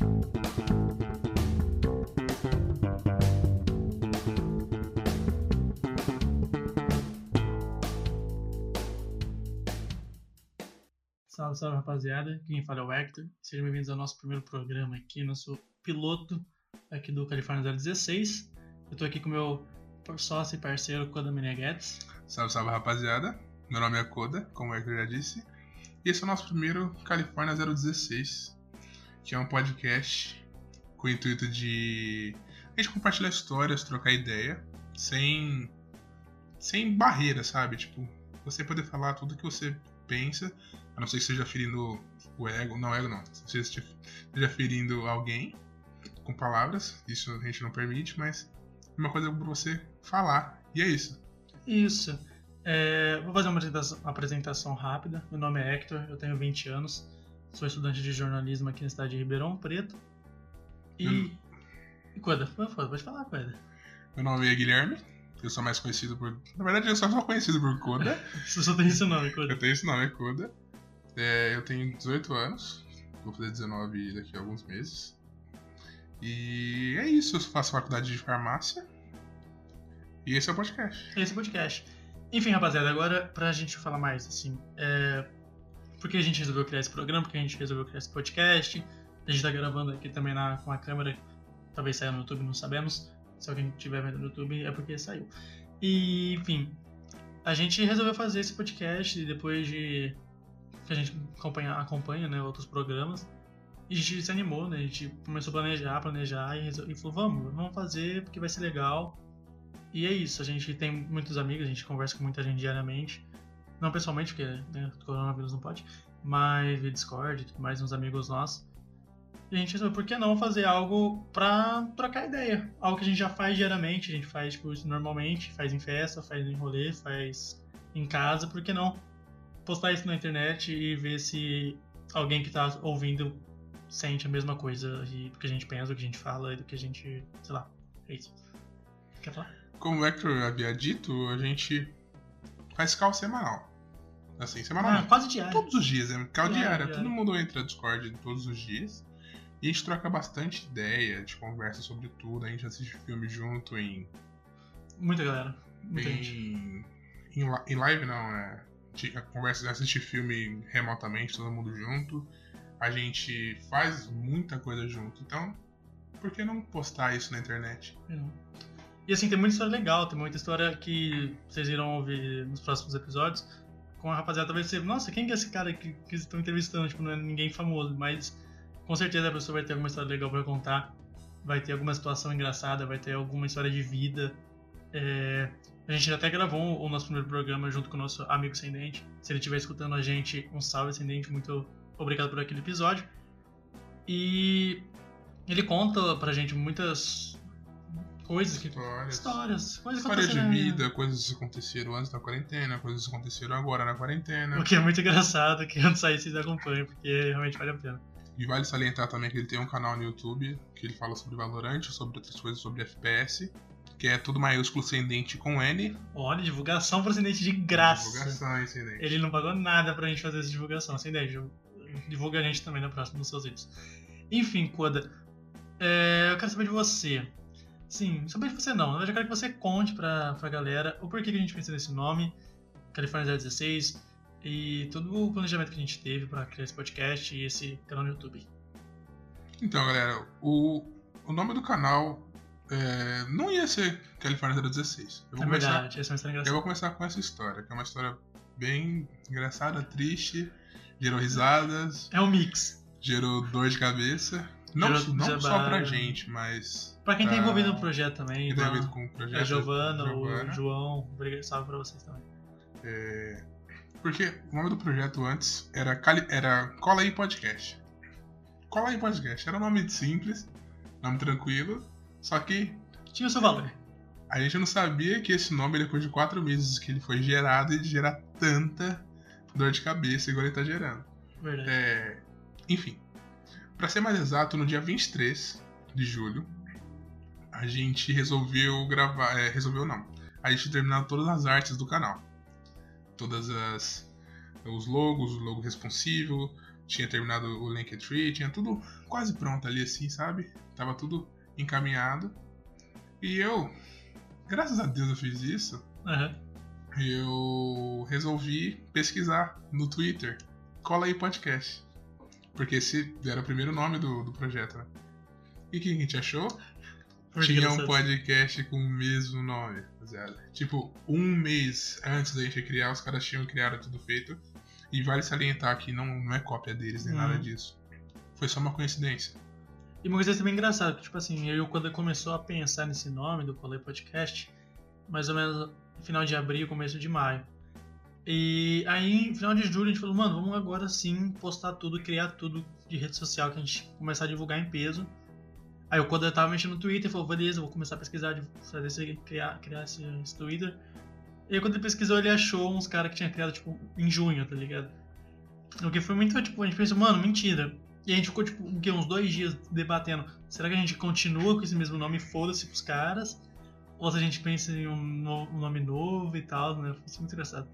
Salve, salve rapaziada. Quem fala é o Hector. Sejam bem-vindos ao nosso primeiro programa aqui, nosso piloto aqui do Califórnia 016. Eu tô aqui com meu sócio e parceiro Koda Meneghets. Salve, salve rapaziada. Meu nome é Koda, como o Hector já disse. E esse é o nosso primeiro Califórnia 016, que é um podcast com o intuito de a gente compartilhar histórias, trocar ideia, sem, sem barreira, sabe? Tipo, você poder falar tudo que você pensa, a não ser que seja ferindo o ego, não ego não, se esteja ferindo alguém com palavras, isso a gente não permite, mas é uma coisa para você falar, e é isso. Isso. É, vou fazer uma apresentação, uma apresentação rápida. Meu nome é Hector, eu tenho 20 anos, sou estudante de jornalismo aqui na cidade de Ribeirão Preto. E. Hum. Coda, pode falar, Coda. Meu nome é Guilherme, eu sou mais conhecido por. Na verdade, eu só sou conhecido por Koda. Você só tem esse nome, Coda. eu tenho esse nome, é Koda. É, eu tenho 18 anos, vou fazer 19 daqui a alguns meses. E é isso, eu faço faculdade de farmácia. E esse é o podcast. Esse é o podcast. Enfim, rapaziada, agora pra gente falar mais, assim, é... por que a gente resolveu criar esse programa, por que a gente resolveu criar esse podcast. A gente tá gravando aqui também na, com a câmera, talvez saia no YouTube, não sabemos. Se alguém estiver vendo no YouTube, é porque saiu. E, enfim, a gente resolveu fazer esse podcast depois de que a gente acompanha, acompanha né, outros programas. E a gente se animou, né? A gente começou a planejar, planejar e, e falou, vamos, vamos fazer porque vai ser legal. E é isso, a gente tem muitos amigos, a gente conversa com muita gente diariamente. Não pessoalmente, porque né, coronavírus não pode, mas via Discord, mais uns amigos nossos. E a gente resolveu, por que não fazer algo pra trocar ideia? Algo que a gente já faz diariamente, a gente faz tipo, normalmente, faz em festa, faz em rolê, faz em casa, por que não postar isso na internet e ver se alguém que tá ouvindo sente a mesma coisa e do que a gente pensa, do que a gente fala e do que a gente, sei lá, é isso. Quer falar? Como o Hector havia dito, a gente faz cal semanal. Assim, semanal. Ah, quase diário. Todos os dias, né? Cal Diário, diário. Todo mundo entra no Discord todos os dias. E a gente troca bastante ideia, a gente conversa sobre tudo, a gente assiste filme junto em. Muita galera. Muita gente. em, em, li- em live não, é. de- A conversa, assiste filme remotamente, todo mundo junto. A gente faz muita coisa junto. Então, por que não postar isso na internet? E assim, tem muita história legal, tem muita história que vocês irão ouvir nos próximos episódios. Com a rapaziada, talvez você, nossa, quem que é esse cara que, que estão entrevistando? Tipo, não é ninguém famoso, mas com certeza a pessoa vai ter alguma história legal pra contar, vai ter alguma situação engraçada, vai ter alguma história de vida. É, a gente até gravou o nosso primeiro programa junto com o nosso amigo Sem Dente. Se ele estiver escutando a gente, um salve Sem Dente, muito obrigado por aquele episódio. E ele conta pra gente muitas coisas que. Histórias. Histórias, coisas História de vida, coisas que aconteceram antes da quarentena, coisas que aconteceram agora na quarentena. O que é muito engraçado, que antes sair vocês acompanham, porque realmente vale a pena. E vale salientar também que ele tem um canal no YouTube que ele fala sobre Valorant, sobre outras coisas sobre FPS, que é tudo maiúsculo sem dente com N. Olha, divulgação pro Ascendente de graça. Divulgação sem dente. Ele não pagou nada pra gente fazer essa divulgação, sem ideia. Divulga a gente também na próxima nos seus vídeos. Enfim, Koda, é, eu quero saber de você. Sim, saber de você não. Eu quero que você conte pra, pra galera o porquê que a gente pensou nesse nome, Califórnia 016, e todo o planejamento que a gente teve pra criar esse podcast e esse canal no YouTube. Então, galera, o, o nome do canal é, não ia ser California 016. Eu vou, É começar, verdade, essa é uma história eu vou começar com essa história, que é uma história bem engraçada, triste, gerou risadas, É um mix. gerou dor de cabeça. Não, não só pra gente, mas. Pra quem tá pra- envolvido no projeto também, Quem a então, ver com o projeto. a Giovana, Giovana. o João, obrigado, salve pra vocês também. É, porque o nome do projeto antes era, Cali- era Cola aí Podcast. Cola aí Podcast. Era um nome simples, nome tranquilo, só que Tinha o seu valor. a gente não sabia que esse nome, depois de quatro meses que ele foi gerado, ele gerar tanta dor de cabeça igual ele tá gerando. Verdade. É, enfim, pra ser mais exato, no dia 23 de julho, a gente resolveu gravar. é, resolveu não. A gente terminou todas as artes do canal. Todas as. Os logos, o logo responsivo, tinha terminado o Linktree, tinha tudo quase pronto ali assim, sabe? Tava tudo encaminhado. E eu, graças a Deus eu fiz isso, Aham. eu resolvi pesquisar no Twitter. Cola aí podcast. Porque esse era o primeiro nome do, do projeto, né? E o que a gente achou? Foi Tinha um podcast com o mesmo nome, rapaziada. Tipo, um mês antes da gente criar, os caras tinham criado tudo feito. E vale salientar que não, não é cópia deles, nem Uhum. nada disso. Foi só uma coincidência. E uma coisa também engraçada, que tipo assim, eu quando começou a pensar nesse nome do Colei Podcast, mais ou menos no final de abril, começo de maio. E aí, no final de julho, a gente falou, mano, vamos agora sim postar tudo, criar tudo de rede social que a gente começar a divulgar em peso. Aí o Koda tava mexendo no Twitter, falou, beleza, vou começar a pesquisar, fazer esse, criar, criar esse, esse Twitter. E aí quando ele pesquisou, ele achou uns caras que tinha criado, tipo, em junho, tá ligado? O que foi muito, tipo, a gente pensou, mano, mentira. E a gente ficou, tipo, quê? uns dois dias debatendo. Será que a gente continua com esse mesmo nome foda-se pros caras? Ou se a gente pensa em um, no- um nome novo e tal, né? Foi muito engraçado.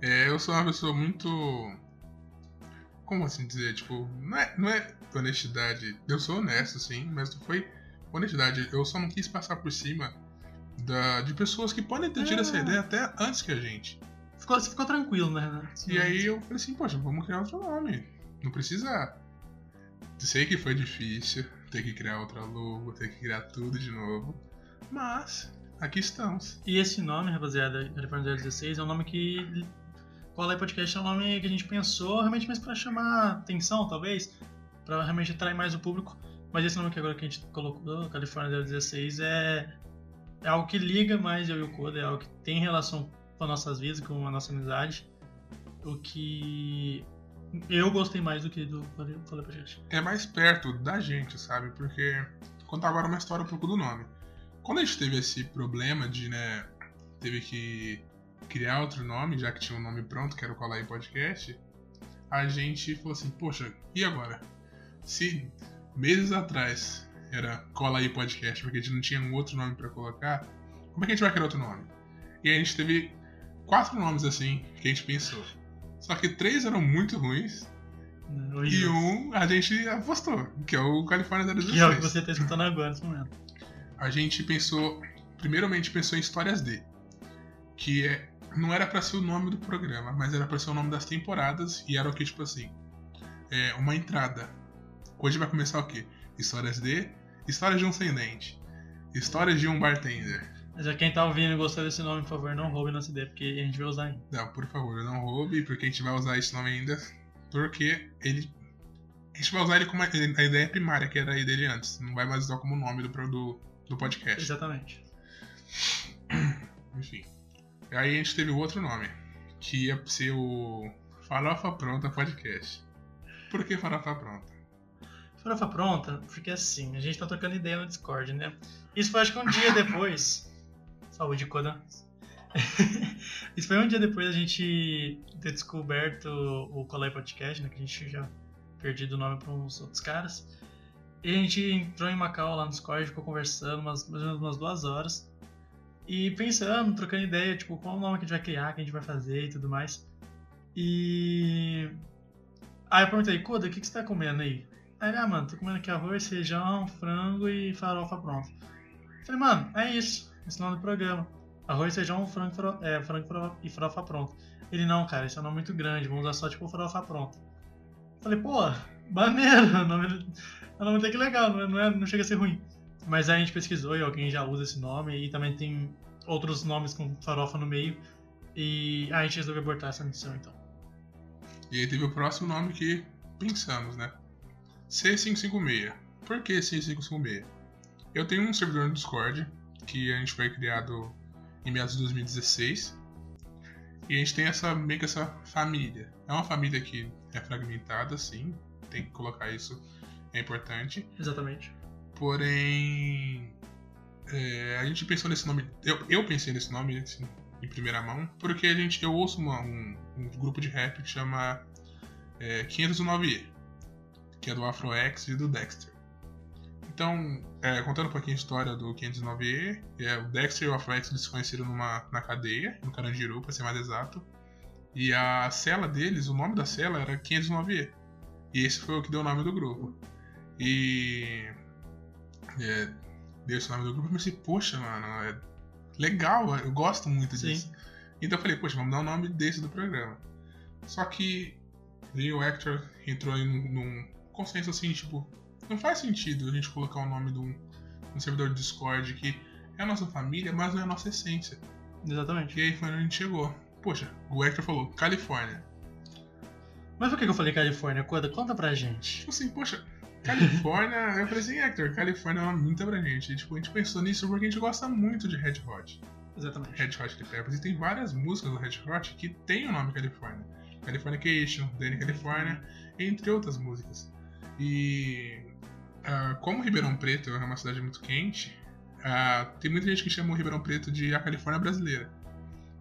É, eu sou uma pessoa muito. Como assim dizer? Tipo, não é, não é honestidade. Eu sou honesto, sim, mas não foi honestidade. Eu só não quis passar por cima da, de pessoas que podem ter tido essa Ah. ideia até antes que a gente. Ficou, você ficou tranquilo, né, Renan? E aí eu falei assim, poxa, vamos criar outro nome. Não precisa. Sei que foi difícil ter que criar outra logo, ter que criar tudo de novo. Mas aqui estamos. E esse nome, rapaziada, California 016, é um nome que. Qual é podcast? É um nome que a gente pensou realmente mais pra chamar atenção, talvez. Pra realmente atrair mais o público. Mas esse nome que agora que a gente colocou, California 016, é. É algo que liga mais eu e o Koda, é algo que tem relação com as nossas vidas, com a nossa amizade. O que. Eu gostei mais do que do Falei Podcast. É mais perto da gente, sabe? Porque. Contar agora uma história um pouco do nome. Quando a gente teve esse problema de, né. Teve que criar outro nome, já que tinha um nome pronto, que era o Colar aí Podcast, a gente falou assim, poxa, e agora? Se meses atrás era Cola aí Podcast, porque a gente não tinha um outro nome pra colocar, como é que a gente vai criar outro nome? E a gente teve quatro nomes assim que a gente pensou. Só que três eram muito ruins e um a gente apostou, que é o California Que é o que 016. você tá escutando agora nesse momento. A gente pensou, primeiramente pensou em Histórias D, que é, não era pra ser o nome do programa, mas era pra ser o nome das temporadas e era o que tipo assim, é uma entrada. Hoje vai começar o quê? Histórias D, Histórias de um sem dente, Histórias de um bartender. Mas é quem tá ouvindo e gostou desse nome, por favor, não roube nossa ideia, porque a gente vai usar ainda. Não, por favor, não roube, porque a gente vai usar esse nome ainda, porque ele. A gente vai usar ele como a, ideia primária, que era a dele antes. Não vai mais usar como nome do, do, do podcast. Exatamente. Enfim. Aí a gente teve outro nome, que ia ser o Farofa Pronta Podcast. Por que Farofa Pronta? Farofa pronta, porque assim, a gente tá trocando ideia no Discord, né? Isso foi acho que um dia depois. Saúde, Koda. Isso foi um dia depois da gente ter descoberto o Colai Podcast, né? Que a gente já perdido o nome para uns outros caras. E a gente entrou em Macau lá no Discord, ficou conversando umas, mais ou menos umas duas horas. E pensando, trocando ideia, tipo, qual o nome que a gente vai criar, que a gente vai fazer e tudo mais. E. Aí eu perguntei, Koda, o que, que você tá comendo aí? Aí ele, ah, mano, tô comendo aqui arroz, feijão, frango e farofa pronto. Falei, mano, é isso. Esse é o nome do programa. Arroz, feijão, frango, faro... é, frango e farofa pronto. Ele, não, cara, esse é um nome muito grande, vamos usar só tipo farofa pronto. Falei, pô, maneiro, o nome, um nome até que legal, não, é- não chega a ser ruim. Mas aí a gente pesquisou e alguém já usa esse nome e também tem outros nomes com farofa no meio. E a gente resolveu abortar essa missão então. E aí teve o próximo nome que pensamos, né? C556. Por que C556? Eu tenho um servidor no Discord que a gente foi criado em meados de 2016. E a gente tem essa meio que essa família. É uma família que é fragmentada, sim. Tem que colocar isso, é importante. Exatamente. Porém, é, a gente pensou nesse nome. Eu, eu pensei nesse nome assim, em primeira mão, porque a gente, eu ouço uma- um, um grupo de rap que chama é, 509E, que é do Afroex e do Dexter. Então, é, contando um pouquinho a história do 509E, é, o Dexter e o Afroex eles se conheceram numa, na cadeia, no Carandiru, para ser mais exato. E a cela deles, o nome da cela era 509E. E esse foi o que deu o nome do grupo. E. É, deu esse nome do grupo e pensei, poxa, mano, é legal, eu gosto muito Sim. disso. Então eu falei, poxa, vamos dar o nome desse do programa. Só que o Hector entrou em um, num consenso assim, tipo, não faz sentido a gente colocar o nome de um, um servidor de Discord que é a nossa família, mas não é a nossa essência. Exatamente. E aí foi onde a gente chegou. Poxa, o Hector falou, Califórnia. Mas por que que eu falei Califórnia? Conta, conta pra gente. Tipo assim, poxa, Califórnia. eu falei assim, Hector, Califórnia é uma muito abrangente. E, tipo, a gente pensou nisso porque a gente gosta muito de Red Hot. Exatamente. Red Hot Chili Peppers. E tem várias músicas do Red Hot que tem o nome Califórnia. Californication, Danny California, entre outras músicas. E ah, como Ribeirão Preto é uma cidade muito quente, ah, tem muita gente que chama o Ribeirão Preto de a Califórnia brasileira.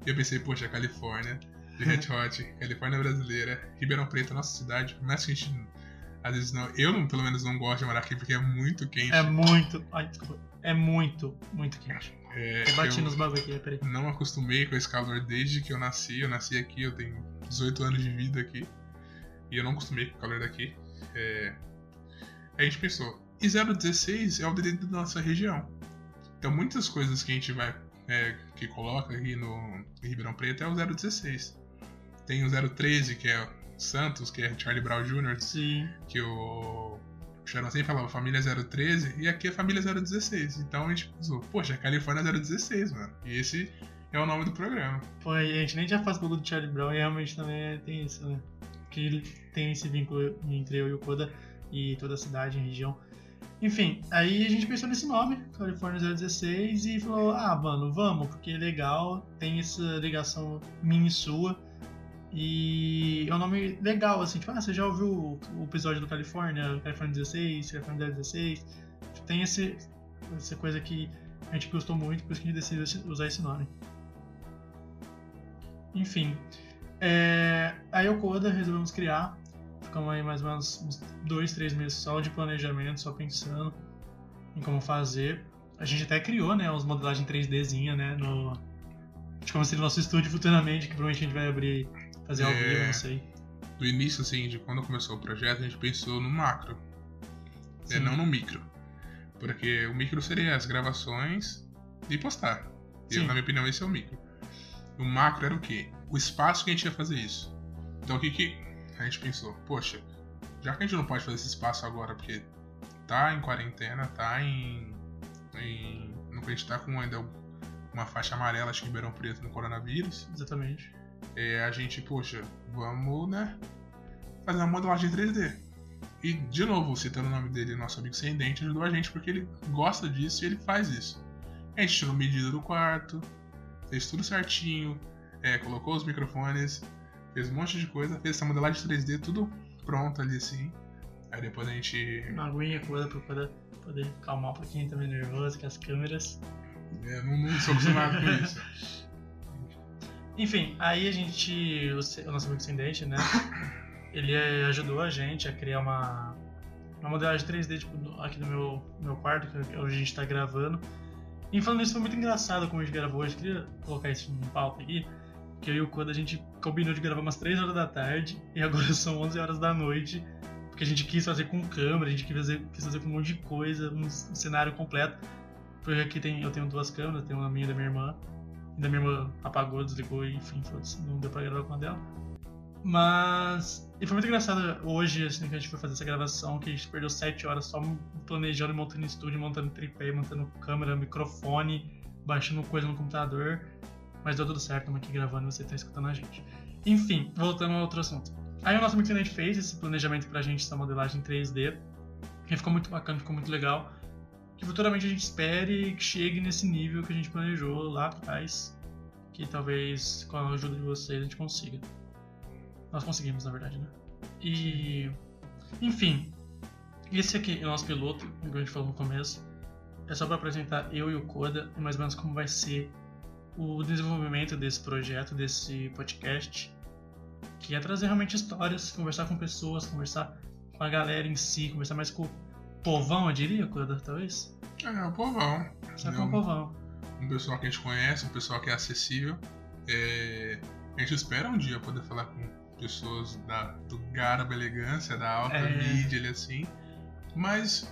E eu pensei, poxa, Califórnia, de Red Hot, Califórnia brasileira, Ribeirão Preto é nossa cidade, mais que a gente às vezes não. Eu, não, pelo menos, não gosto de morar aqui porque é muito quente. É muito. Ai, desculpa. É muito, muito quente. É, Eu bati eu nos bagulho aqui, peraí. não acostumei com esse calor desde que eu nasci. Eu nasci aqui, eu tenho 18 anos de vida aqui. E eu não acostumei com o calor daqui. É, a gente pensou, e 016 é o DDD da nossa região. Então muitas coisas que a gente vai. é, que coloca aqui no em Ribeirão Preto é o 016. Tem o 013, que é Santos, que é Charlie Brown Jr., Sim. que o Sharon sempre falava família 013 e aqui é família 016. Então a gente pensou, poxa, Califórnia 016, mano. E esse é o nome do programa. Pô, a gente nem já faz bagulho do Charlie Brown e realmente também tem isso, né? Que ele tem esse vínculo entre eu e o Koda e toda a cidade, a região. Enfim, aí a gente pensou nesse nome, California 016, e falou, ah, mano, vamos, porque é legal, tem essa ligação minha e sua. E é um nome legal, assim, tipo, ah, você já ouviu o, episódio do Califórnia, California 16, California 016? Tipo, tem esse, essa coisa que a gente gostou muito, por isso que a gente decidiu usar esse nome. Enfim, é, aí o Koda resolvemos criar. Ficamos aí mais ou menos uns dois, três meses só de planejamento, só pensando em como fazer. A gente até criou, né, uns modelagens 3Dzinha, né, no... De como seria o nosso estúdio futuramente, que provavelmente a gente vai abrir, fazer ao É. vivo, não sei. Do início, assim, de quando começou o projeto, a gente pensou no macro, é, não no micro. Porque o micro seria as gravações e postar. E Sim. na minha opinião, esse é o micro. O macro era o quê? O espaço que a gente ia fazer isso. Então o que, que a gente pensou? Poxa, já que a gente não pode fazer esse espaço agora porque tá em quarentena, tá em. em não a gente tá com ainda uma faixa amarela, acho que em Ribeirão Preto no coronavírus. Exatamente. É, a gente, poxa, vamos, né? Fazer uma modelagem 3D. E, de novo, citando o nome dele, nosso amigo sem dente, ajudou a gente porque ele gosta disso e ele faz isso. A gente tirou medida do quarto, fez tudo certinho, é, colocou os microfones, fez um monte de coisa, fez essa modelagem 3D tudo pronto ali assim. Aí depois a gente. Uma aguinha, Koda, pra poder, poder calmar um pouquinho também nervoso com as câmeras. é, não, não sou acostumado com isso. Enfim, aí a gente, o, nosso amigo sem dente, né? Ele eh, ajudou a gente a criar uma, uma modelagem 3D tipo, do- aqui no meu, meu quarto, que é onde a gente tá gravando. E falando isso, foi muito engraçado como a gente gravou hoje. Queria colocar isso no pauta aqui. Que eu e o Koda a gente combinou de gravar umas 3 horas da tarde e agora são 11 horas da noite. Porque a gente quis fazer com câmera, a gente quis fazer, quis fazer com um monte de coisa, um, um cenário completo. Porque aqui tem, eu tenho duas câmeras, tenho uma minha e da minha irmã. E da minha irmã apagou, desligou e enfim, não deu pra gravar com a dela. Mas. E foi muito engraçado hoje, assim, que a gente foi fazer essa gravação, que a gente perdeu 7 horas só planejando, montando estúdio, montando tripé, montando câmera, microfone, baixando coisa no computador. Mas deu tudo certo, estamos aqui gravando e você tá escutando a gente. Enfim, voltando ao outro assunto. Aí o nosso amigo fez esse planejamento pra gente, essa modelagem 3D. Que ficou muito bacana, ficou muito legal. Que futuramente a gente espere que chegue nesse nível que a gente planejou lá atrás. Que talvez com a ajuda de vocês a gente consiga. Nós conseguimos, na verdade, né? E. Enfim. Esse aqui é o nosso piloto, como a gente falou no começo. É só para apresentar eu e o Koda mais ou menos como vai ser o desenvolvimento desse projeto, desse podcast. Que é trazer realmente histórias, conversar com pessoas, conversar com a galera em si, conversar mais com povão, eu diria, Koda, talvez? É, o povão. Só com Não- o povão. um pessoal que a gente conhece, um pessoal que é acessível. É, a gente espera um dia poder falar com pessoas da, do garbo, elegância, da alta É. mídia, ele assim. Mas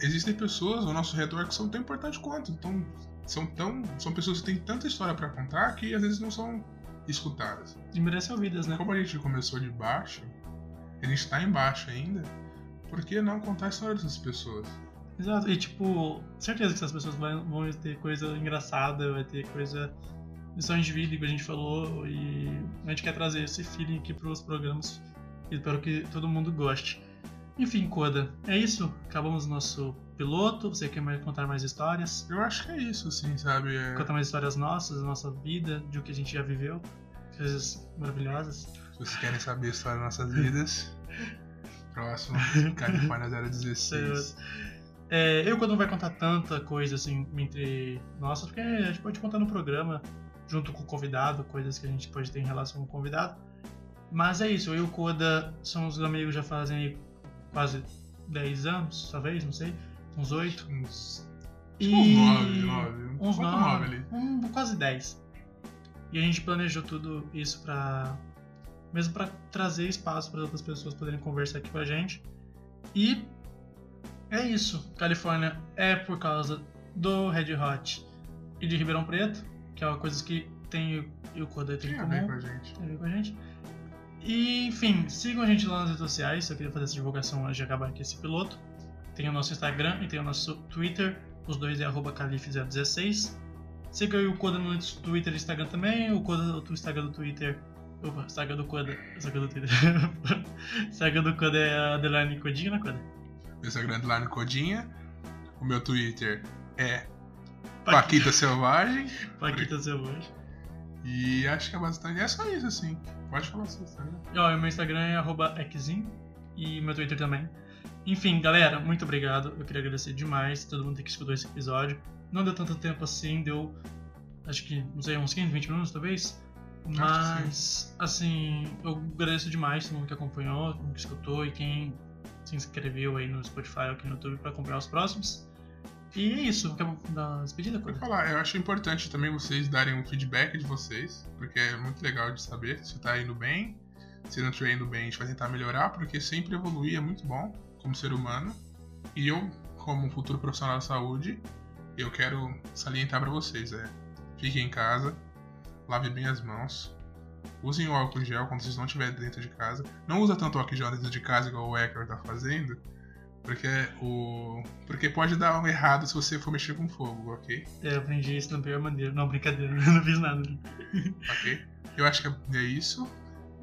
existem pessoas ao nosso redor que são tão importantes quanto. Então, são, tão, são pessoas que têm tanta história pra contar que às vezes não são escutadas. E merece ouvidas, né? Como a gente começou de baixo, a gente tá embaixo ainda, por que não contar a história dessas pessoas? Exato. E tipo, certeza que essas pessoas vão, ter coisa engraçada, vai ter coisa. lições de vida, que a gente falou, e a gente quer trazer esse feeling aqui pros programas. E espero que todo mundo goste. Enfim, Coda, é isso. Acabamos o nosso piloto. Você quer mais contar mais histórias? Eu acho que é isso, assim, sabe? É- Contar mais histórias nossas, da nossa vida, de o que a gente já viveu. Coisas maravilhosas. Se vocês querem saber a história das nossas vidas, próximo, Califórnia 016. É, eu quando não vai contar tanta coisa assim entre nossas, porque a gente pode contar no programa, junto com o convidado, coisas que a gente pode ter em relação com o convidado. Mas é isso, eu e o Koda somos amigos já fazem aí quase 10 anos, talvez, não sei, uns 8. Uns, E... uns 9, 9. Uns Bota 9, nove ali. um, quase 10. E a gente planejou tudo isso pra. Mesmo pra trazer espaço para outras pessoas poderem conversar aqui com a gente. E é isso. Califórnia é por causa do Red Hot e de Ribeirão Preto, que é uma coisa que tem o- e o Koda tem em Tem a ver com a gente. tem a ver com a gente. E, enfim, sigam a gente lá nas redes sociais. Eu queria fazer essa divulgação antes de acabar aqui esse piloto. Tem o nosso Instagram e tem o nosso Twitter. Os dois é arroba calife016. Siga o Coda no Twitter e Instagram também. O Coda o Instagram do Twitter. Opa, Instagram do Coda. Instagram do Twitter. Instagram do Coda é underline Codinho, né, Coda? Meu Instagram é no Codinha. O meu Twitter é Paquita Selvagem. Paquita Selvagem. E acho que é bastante. É só isso, assim. Pode falar seu Instagram. E, Ó, meu Instagram é arroba Exim e meu Twitter também. Enfim, galera, muito obrigado. Eu queria agradecer demais todo mundo que escutou esse episódio. Não deu tanto tempo assim, deu acho que, não sei, uns 15, 20 minutos talvez. Mas, assim, eu agradeço demais todo mundo que acompanhou, todo mundo que escutou e quem se inscreveu aí no Spotify ou aqui no YouTube para acompanhar os próximos. E é isso, quer dar uma despedida, coisa? falar, eu acho importante também vocês darem um feedback de vocês, porque é muito legal de saber se tá indo bem. Se não estiver indo bem, a gente vai tentar melhorar, porque sempre evoluir é muito bom como ser humano. E eu, como futuro profissional da saúde, eu quero salientar pra vocês, é, fiquem em casa, lavem bem as mãos, usem o álcool gel quando vocês não estiverem dentro de casa. Não usa tanto álcool gel dentro de casa igual o Ecker tá fazendo, porque o porque pode dar um errado se você for mexer com fogo, ok? É, Eu aprendi isso da pior maneira. Não, brincadeira, eu não fiz nada. Ok? Eu acho que é isso.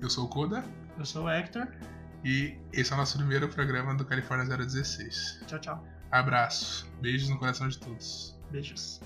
Eu sou o Koda Eu sou o Hector. e esse é o nosso primeiro programa do Califórnia 016. Tchau, tchau. Abraço, beijos no coração de todos. Beijos.